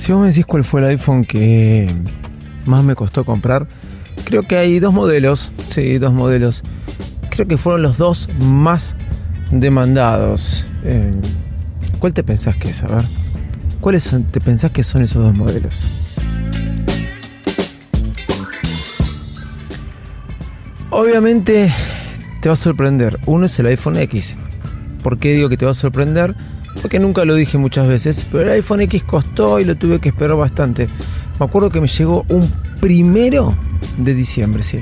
Si vos me decís cuál fue el iPhone que más me costó comprar, creo que hay dos modelos. Sí, dos modelos. Creo que fueron los dos más demandados. Eh, ¿Cuál te pensás que es? A ver. ¿Cuáles son- te pensás que son esos dos modelos? Obviamente te va a sorprender. Uno es el iPhone X. ¿Por qué digo que te va a sorprender? Porque nunca lo dije muchas veces, pero el iPhone X costó y lo tuve que esperar bastante. Me acuerdo que me llegó un primero de diciembre, sí.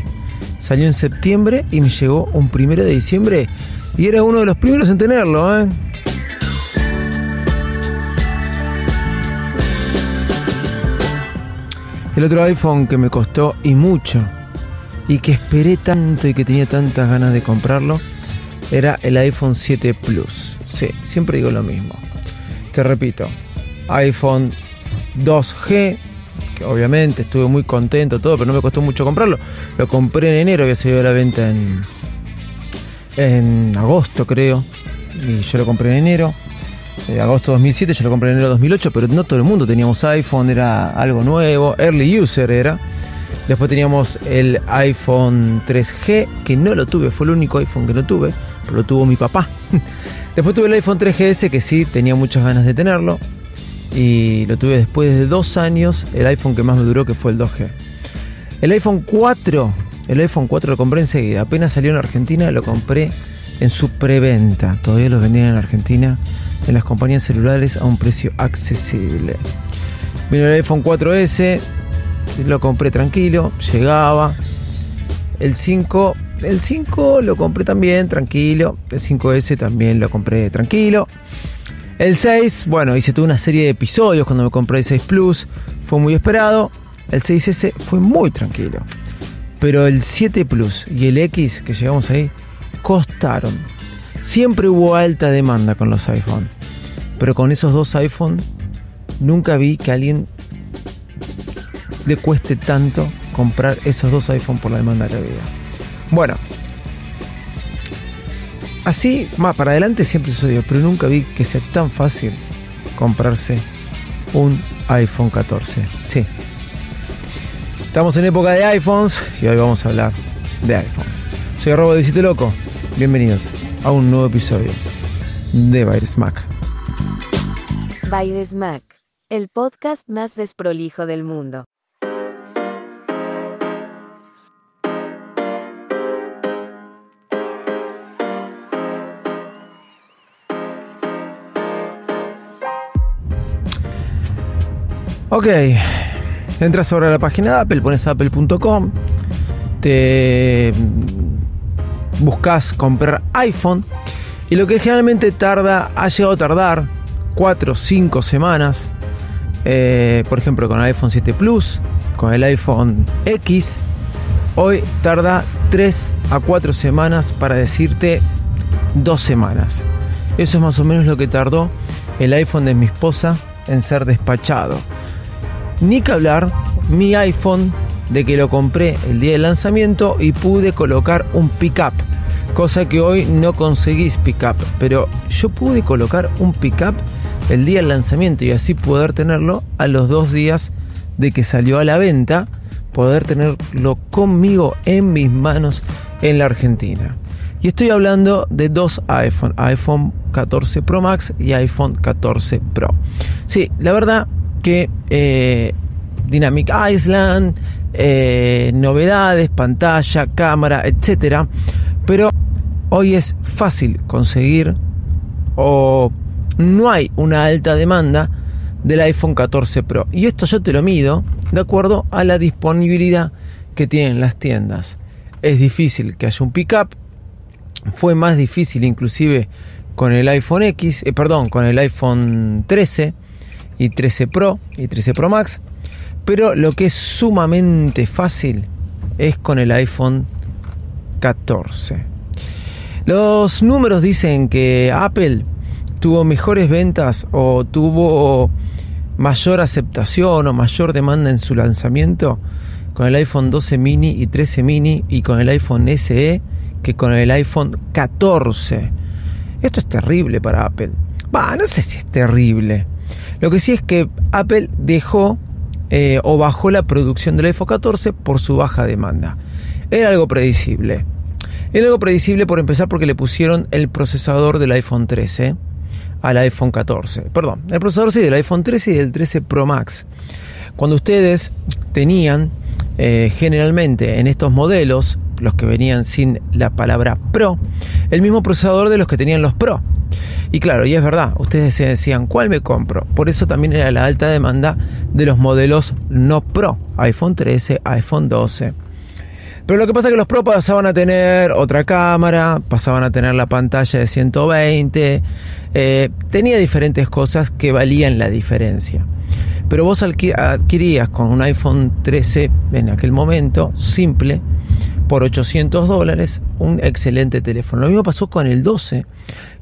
Salió en septiembre y me llegó un primero de diciembre y era uno de los primeros en tenerlo, ¿eh? El otro iPhone que me costó y mucho y que esperé tanto y que tenía tantas ganas de comprarlo era el iPhone 7 Plus. Sí, siempre digo lo mismo. Te repito, iPhone 2G, que obviamente estuve muy contento, todo, pero no me costó mucho comprarlo. Lo compré en enero, había salido a la venta en, en agosto, creo. Y yo lo compré en enero. Eh, agosto 2007, yo lo compré en enero 2008, pero no todo el mundo teníamos iPhone, era algo nuevo, early user era. Después teníamos el iPhone 3G, que no lo tuve, fue el único iPhone que no tuve, pero lo tuvo mi papá. Después tuve el iPhone 3GS, que sí, tenía muchas ganas de tenerlo. Y lo tuve después de dos años, el iPhone que más me duró, que fue el 2G. El iPhone 4, el iPhone 4 lo compré enseguida. Apenas salió en Argentina, lo compré en su preventa. Todavía los vendían en Argentina en las compañías celulares a un precio accesible. Vino el iPhone 4S, lo compré tranquilo, llegaba. El 5, el 5 lo compré también tranquilo. El 5S también lo compré tranquilo. El 6, bueno, hice toda una serie de episodios cuando me compré el 6 Plus. Fue muy esperado. El 6S fue muy tranquilo. Pero el 7 Plus y el X, que llegamos ahí, costaron. Siempre hubo alta demanda con los iPhone. Pero con esos dos iPhone, nunca vi que alguien le cueste tanto comprar esos dos iPhone por la demanda que había. Bueno, así, más para adelante siempre sucedió, pero nunca vi que sea tan fácil comprarse un iPhone 14. Sí. Estamos en época de iPhones y hoy vamos a hablar de iPhones. Soy Robo de Visite Loco. Bienvenidos a un nuevo episodio de Virus Mac. Baires Mac, el podcast más desprolijo del mundo. Ok, entras ahora a la página de Apple, pones apple.com, te buscas comprar iPhone y lo que generalmente tarda, ha llegado a tardar 4 o 5 semanas, eh, por ejemplo con el iPhone 7 Plus, con el iPhone X, hoy tarda 3 a 4 semanas para decirte 2 semanas. Eso es más o menos lo que tardó el iPhone de mi esposa en ser despachado. Ni que hablar, mi iPhone de que lo compré el día del lanzamiento y pude colocar un pickup. Cosa que hoy no conseguís pickup. Pero yo pude colocar un pickup el día del lanzamiento y así poder tenerlo a los dos días de que salió a la venta. Poder tenerlo conmigo en mis manos en la Argentina. Y estoy hablando de dos iPhone, iPhone 14 Pro Max y iPhone 14 Pro. Sí, la verdad eh, Dynamic Island, eh, novedades, pantalla, cámara, etcétera. Pero hoy es fácil conseguir o no hay una alta demanda del iPhone 14 Pro. Y esto yo te lo mido de acuerdo a la disponibilidad que tienen las tiendas. Es difícil que haya un pickup fue más difícil inclusive con el iPhone X, eh, perdón, con el iPhone 13 y 13 Pro y 13 Pro Max, pero lo que es sumamente fácil es con el iPhone 14. Los números dicen que Apple tuvo mejores ventas o tuvo mayor aceptación o mayor demanda en su lanzamiento con el iPhone 12 mini y 13 mini y con el iPhone SE que con el iPhone 14. Esto es terrible para Apple. Va, no sé si es terrible. Lo que sí es que Apple dejó eh, o bajó la producción del iPhone 14 por su baja demanda. Era algo predecible. Era algo predecible por empezar porque le pusieron el procesador del iPhone 13 al iPhone 14. Perdón, el procesador sí del iPhone 13 y del 13 Pro Max. Cuando ustedes tenían eh, generalmente en estos modelos, los que venían sin la palabra Pro, el mismo procesador de los que tenían los Pro. Y claro, y es verdad, ustedes se decían, ¿cuál me compro? Por eso también era la alta demanda de los modelos no Pro, iPhone 13, iPhone 12. Pero lo que pasa es que los Pro pasaban a tener otra cámara, pasaban a tener la pantalla de 120, eh, tenía diferentes cosas que valían la diferencia. Pero vos adquirías con un iPhone 13 en aquel momento, simple, por 800 dólares, un excelente teléfono. Lo mismo pasó con el 12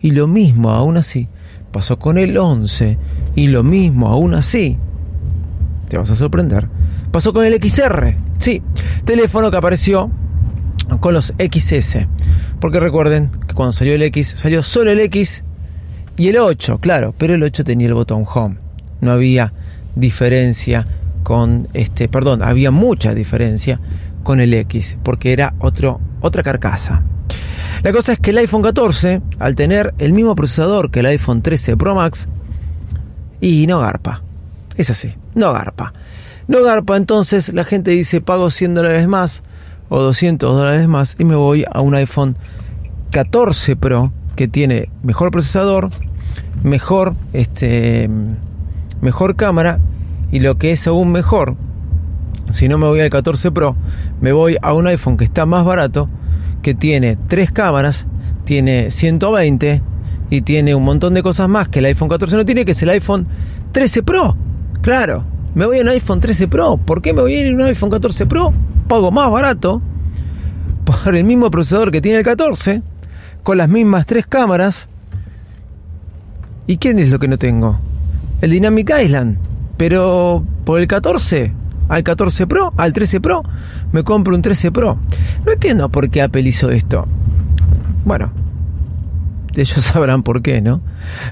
y lo mismo aún así pasó con el 11 y lo mismo aún así, te vas a sorprender, pasó con el XR. Sí, teléfono que apareció con los XS. Porque recuerden que cuando salió el X, salió solo el X y el 8, claro, pero el 8 tenía el botón Home. No había diferencia con este, perdón, había mucha diferencia con el X, porque era otro, otra carcasa. La cosa es que el iPhone 14, al tener el mismo procesador que el iPhone 13 Pro Max, y no garpa. Es así, no garpa. No garpa, entonces la gente dice pago 100 dólares más o 200 dólares más y me voy a un iPhone 14 Pro que tiene mejor procesador, mejor este mejor cámara y lo que es aún mejor, si no me voy al 14 Pro, me voy a un iPhone que está más barato, que tiene tres cámaras, tiene 120 y tiene un montón de cosas más que el iPhone 14 no tiene, que es el iPhone 13 Pro. Claro, me voy a un iPhone 13 Pro. ¿Por qué me voy a ir a un iPhone 14 Pro? Pago más barato por el mismo procesador que tiene el 14, con las mismas tres cámaras. ¿Y quién es lo que no tengo? El Dynamic Island. Pero por el 14, al 14 Pro, al 13 Pro, me compro un 13 Pro. No entiendo por qué Apple hizo esto. Bueno, ellos sabrán por qué, ¿no?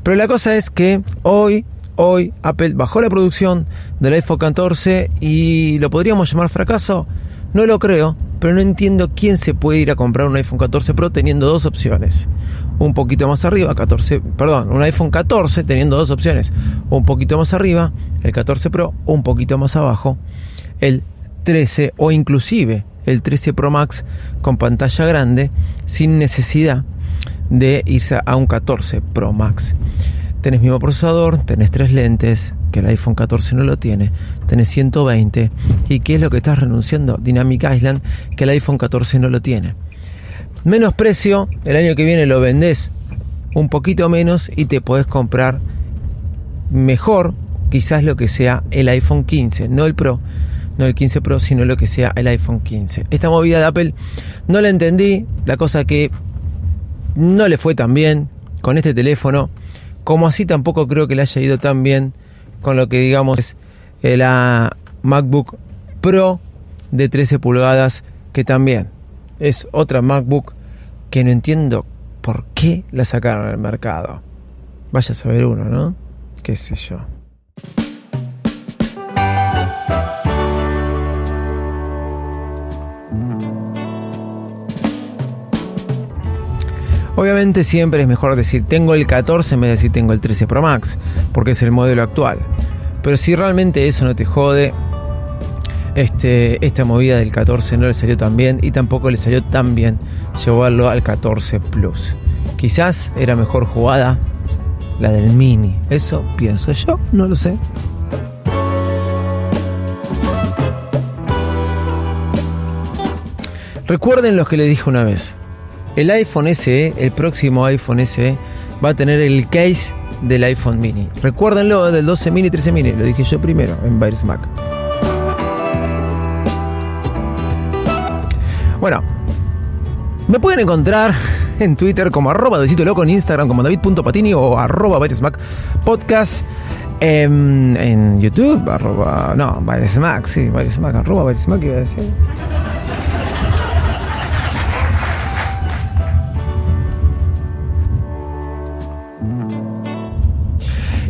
Pero la cosa es que hoy, hoy Apple bajó la producción del iPhone 14 y lo podríamos llamar fracaso. No lo creo, pero no entiendo quién se puede ir a comprar un iPhone 14 Pro teniendo dos opciones. Un poquito más arriba, 14, perdón, un iPhone 14 teniendo dos opciones. Un poquito más arriba, el 14 Pro, un poquito más abajo, el 13 o inclusive el 13 Pro Max con pantalla grande sin necesidad de irse a un 14 Pro Max. Tenés mismo procesador, tenés tres lentes, que el iPhone 14 no lo tiene, tenés 120. ¿Y qué es lo que estás renunciando? Dynamic Island, que el iPhone 14 no lo tiene. Menos precio, el año que viene lo vendés un poquito menos y te podés comprar mejor, quizás lo que sea el iPhone 15, no el Pro, no el 15 Pro, sino lo que sea el iPhone 15. Esta movida de Apple no la entendí, la cosa que no le fue tan bien con este teléfono. Como así tampoco creo que le haya ido tan bien con lo que digamos es la MacBook Pro de 13 pulgadas, que también es otra MacBook que no entiendo por qué la sacaron al mercado. Vaya a saber uno, ¿no? ¿Qué sé yo? Obviamente siempre es mejor decir tengo el 14 en vez de decir tengo el 13 Pro Max, porque es el modelo actual. Pero si realmente eso no te jode, este, esta movida del 14 no le salió tan bien y tampoco le salió tan bien llevarlo al 14 Plus. Quizás era mejor jugada la del Mini. Eso pienso yo, no lo sé. Recuerden lo que le dije una vez el iPhone SE, el próximo iPhone SE, va a tener el case del iPhone mini. Recuérdenlo, del 12 mini, 13 mini, lo dije yo primero en Virus Mac. Bueno, me pueden encontrar en Twitter como arroba Loco, en Instagram como david.patini o arroba Mac podcast. En, en, YouTube, arroba, no, Mac, sí, Mac, arroba Mac iba a decir.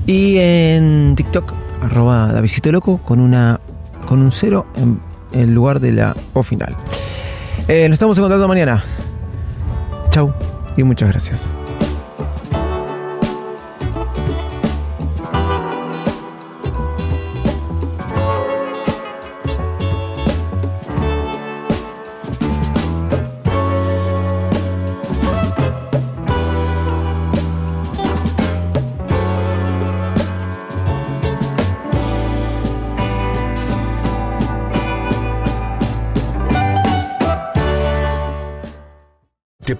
Y en TikTok, arroba Davidito Loco, con, una, con un cero en, en lugar de la O final. Eh, nos estamos encontrando mañana. Chau y muchas gracias.